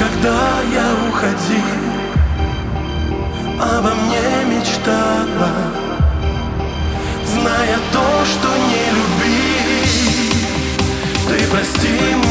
когда я уходил, обо мне мечтала, зная то, что не любил, Ты прости меня.